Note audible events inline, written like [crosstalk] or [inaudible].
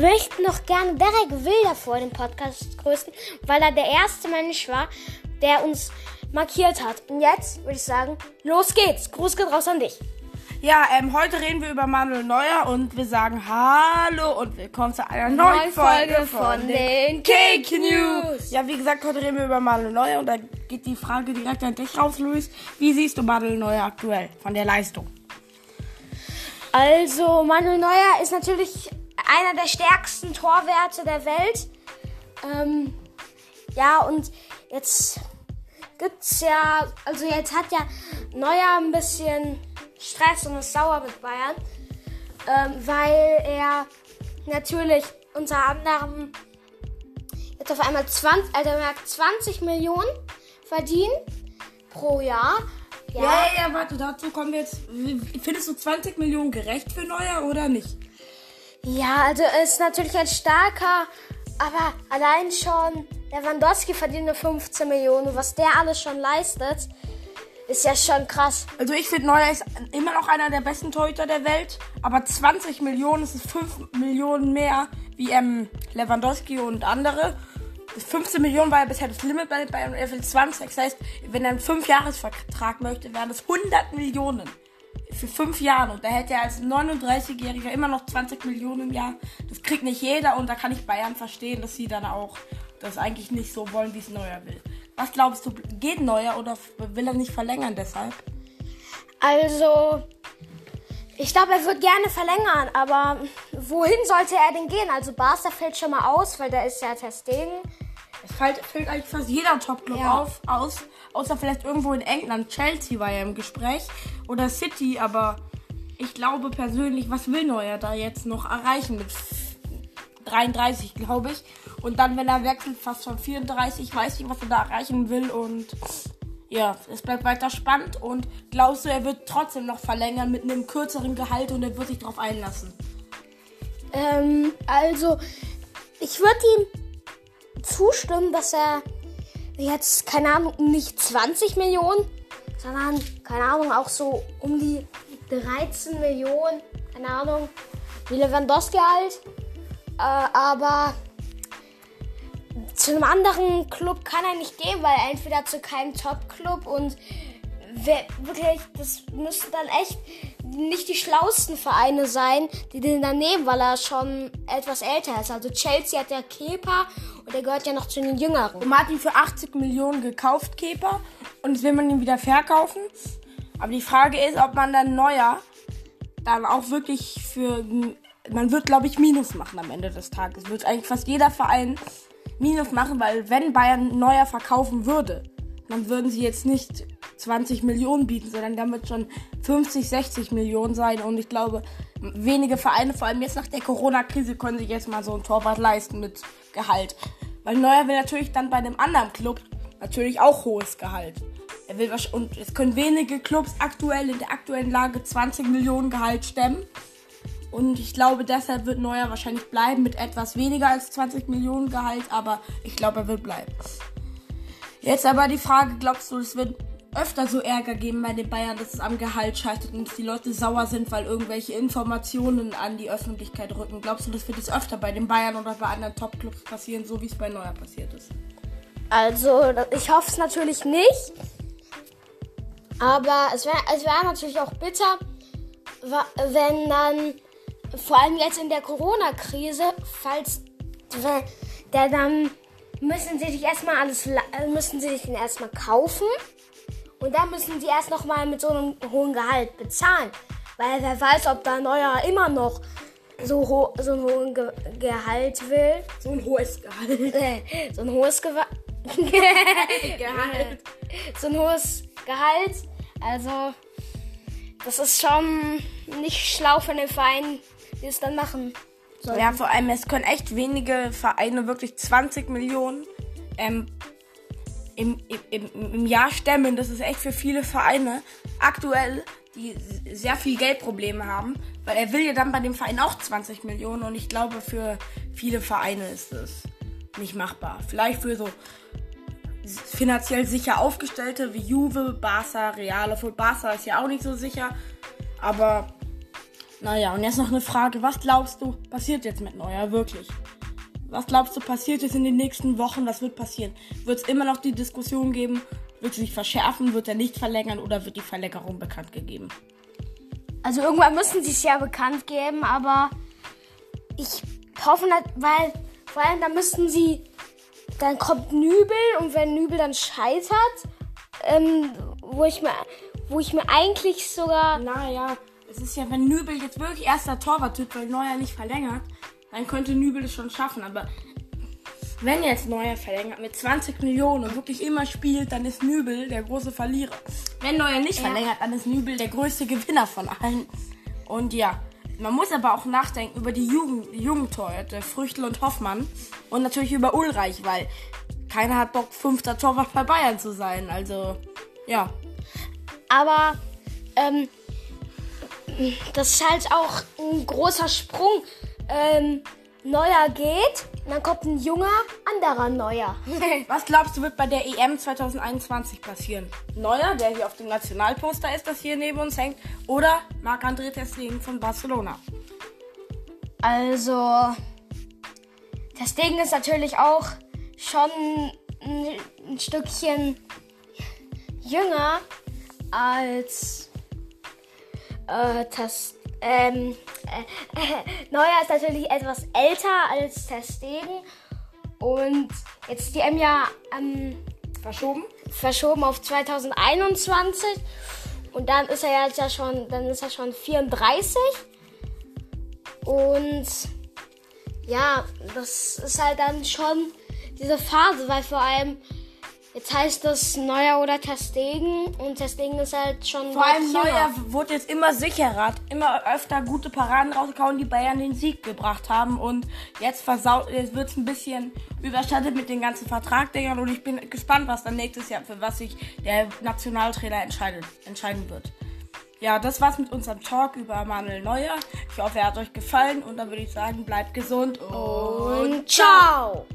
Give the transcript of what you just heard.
möchten noch gerne Derek Wilder vor dem Podcast grüßen, weil er der erste Mensch war, der uns markiert hat. Und jetzt würde ich sagen, los geht's. Gruß geht raus an dich. Ja, ähm, heute reden wir über Manuel Neuer und wir sagen Hallo und willkommen zu einer neuen Folge, Folge von, den Cake News. Ja, wie gesagt, heute reden wir über Manuel Neuer und da geht die Frage direkt an dich raus, Luis. Wie siehst du Manuel Neuer aktuell von der Leistung? Also, Manuel Neuer ist natürlich einer der stärksten Torwerte der Welt. Ähm, ja, und jetzt gibt's ja, also jetzt hat ja Neuer ein bisschen Stress und ist sauer mit Bayern, ähm, weil er natürlich unter anderem jetzt auf einmal 20, also er 20 Millionen verdient pro Jahr. Ja. ja, ja, warte, dazu kommen wir jetzt. Findest du 20 Millionen gerecht für Neuer oder nicht? Ja, also er ist natürlich ein starker, aber allein schon Lewandowski verdient nur 15 Millionen. Was der alles schon leistet, ist ja schon krass. Also ich finde, Neuer ist immer noch einer der besten Torhüter der Welt. Aber 20 Millionen ist 5 Millionen mehr wie ähm, Lewandowski und andere. 15 Millionen war ja bisher das Limit bei Bayern und er will 20. Das heißt, wenn er einen 5-Jahres-Vertrag möchte, wären das 100 Millionen für 5 Jahre. Und da hätte er als 39-Jähriger immer noch 20 Millionen im Jahr. Das kriegt nicht jeder und da kann ich Bayern verstehen, dass sie dann auch das eigentlich nicht so wollen, wie es Neuer will. Was glaubst du, geht Neuer oder will er nicht verlängern deshalb? Also, ich glaube, er wird gerne verlängern, aber wohin sollte er denn gehen? Also Barca fällt schon mal aus, weil da ist ja Testegen. Es fällt, fällt eigentlich fast jeder Top-Club ja. auf, aus, außer vielleicht irgendwo in England. Chelsea war ja im Gespräch oder City, aber ich glaube persönlich, was will Neuer da jetzt noch erreichen mit 33, glaube ich. Und dann, wenn er wechselt, fast schon 34. Ich weiß nicht, was er da erreichen will. Und ja, es bleibt weiter spannend. Und glaubst du, er wird trotzdem noch verlängern mit einem kürzeren Gehalt und er wird sich darauf einlassen? Ähm, also, ich würde ihm zustimmen, dass er jetzt, keine Ahnung, nicht 20 Millionen, sondern, keine Ahnung, auch so um die 13 Millionen, keine Ahnung, wie Lewandowski halt. Äh, aber zu einem anderen Club kann er nicht gehen, weil er entweder zu keinem Top-Club und wirklich, das müssten dann echt nicht die schlauesten Vereine sein, die den dann nehmen, weil er schon etwas älter ist. Also Chelsea hat ja Kepa und er gehört ja noch zu den Jüngeren. Und man hat ihn für 80 Millionen gekauft, Kepa, und jetzt will man ihn wieder verkaufen. Aber die Frage ist, ob man dann neuer dann auch wirklich für man wird, glaube ich, Minus machen am Ende des Tages. Wird eigentlich fast jeder Verein Minus machen, weil wenn Bayern neuer verkaufen würde, dann würden sie jetzt nicht 20 Millionen bieten, sondern damit schon 50, 60 Millionen sein. Und ich glaube, wenige Vereine, vor allem jetzt nach der Corona-Krise, können sich jetzt mal so ein Torwart leisten mit Gehalt. Weil Neuer will natürlich dann bei einem anderen Club natürlich auch hohes Gehalt. Er will und es können wenige Clubs aktuell in der aktuellen Lage 20 Millionen Gehalt stemmen. Und ich glaube, deshalb wird Neuer wahrscheinlich bleiben mit etwas weniger als 20 Millionen Gehalt, aber ich glaube, er wird bleiben. Jetzt aber die Frage, glaubst du, es wird öfter so Ärger geben bei den Bayern, dass es am Gehalt scheitert und dass die Leute sauer sind, weil irgendwelche Informationen an die Öffentlichkeit rücken? Glaubst du, das wird es öfter bei den Bayern oder bei anderen Topclubs passieren, so wie es bei Neuer passiert ist? Also, ich hoffe es natürlich nicht. Aber es wäre es wär natürlich auch bitter, wenn dann vor allem jetzt in der Corona-Krise, falls der dann müssen sie sich erstmal alles müssen sie sich den erstmal kaufen und dann müssen sie erst noch mal mit so einem hohen Gehalt bezahlen, weil wer weiß, ob da neuer immer noch so, ho so ein hohes Ge Gehalt will. So ein hohes Gehalt. Äh, [laughs] so ein hohes Ge [laughs] Gehalt. So ein hohes Gehalt. Also, das ist schon nicht schlau von den Vereinen, die es dann machen. Sollten. Ja, vor allem, es können echt wenige Vereine wirklich 20 Millionen ähm, im, im, im Jahr stemmen. Das ist echt für viele Vereine aktuell, die sehr viel Geldprobleme haben. Weil er will ja dann bei dem Verein auch 20 Millionen und ich glaube, für viele Vereine ist das nicht machbar. Vielleicht für so finanziell sicher aufgestellte wie Juve, Barca, Real. Obwohl Barca ist ja auch nicht so sicher. Aber Naja, und jetzt noch eine Frage. Was glaubst du, passiert jetzt mit Neuer wirklich? Was glaubst du, passiert jetzt in den nächsten Wochen? Was wird passieren? Wird es immer noch die Diskussion geben? Wird sie sich verschärfen? Wird er nicht verlängern oder wird die Verlängerung bekannt gegeben? Also irgendwann müssen sie es ja bekannt geben, aber ich hoffe weil vor allem dann müssten sie, dann kommt Nübel und wenn Nübel dann scheitert, ähm, wo ich mir, wo ich mir eigentlich sogar, Naja, es ist ja, wenn Nübel jetzt wirklich erster Torwart wird, weil Neuer nicht verlängert, dann könnte Nübel es schon schaffen. Aber wenn jetzt Neuer verlängert mit 20 Millionen und wirklich immer spielt, dann ist Nübel der große Verlierer. Wenn Neuer nicht Ja. verlängert, dann ist Nübel der größte Gewinner von allen. Und ja, man muss aber auch nachdenken über die Jugend, Früchtel und Hoffmann. Und natürlich über Ulreich, weil keiner hat Bock, fünfter Torwart bei Bayern zu sein. Also, ja. aber ähm, das ist halt auch ein großer Sprung. Ähm, Neuer geht, und dann kommt ein junger, anderer Neuer. [laughs] Was glaubst du, wird bei der EM 2021 passieren? Neuer, der hier auf dem Nationalposter ist, das hier neben uns hängt, oder Marc-André Ter Stegen von Barcelona? Also, das Ding ist natürlich auch schon ein, ein Stückchen jünger als äh, das. Ähm, äh, [laughs] Neuer ist natürlich etwas älter als Testegen und jetzt die M ja ähm, Verschoben? verschoben auf 2021 und dann ist er jetzt ja schon, dann ist er schon 34 und ja, das ist halt dann schon diese Phase, weil vor allem jetzt heißt das Neuer oder Testegen und Testegen ist halt schon Vor allem jünger. Neuer wurde jetzt immer sicherer, hat immer öfter gute Paraden rausgehauen, die Bayern den Sieg gebracht haben. Und jetzt versaut, jetzt wird es ein bisschen überschattet mit den ganzen Vertragdingern. Und ich bin gespannt, was dann nächstes Jahr, für was sich der Nationaltrainer entscheidet, entscheiden wird. Ja, das war's mit unserem Talk über Manuel Neuer. Ich hoffe, er hat euch gefallen. Und dann würde ich sagen, bleibt gesund und Und ciao!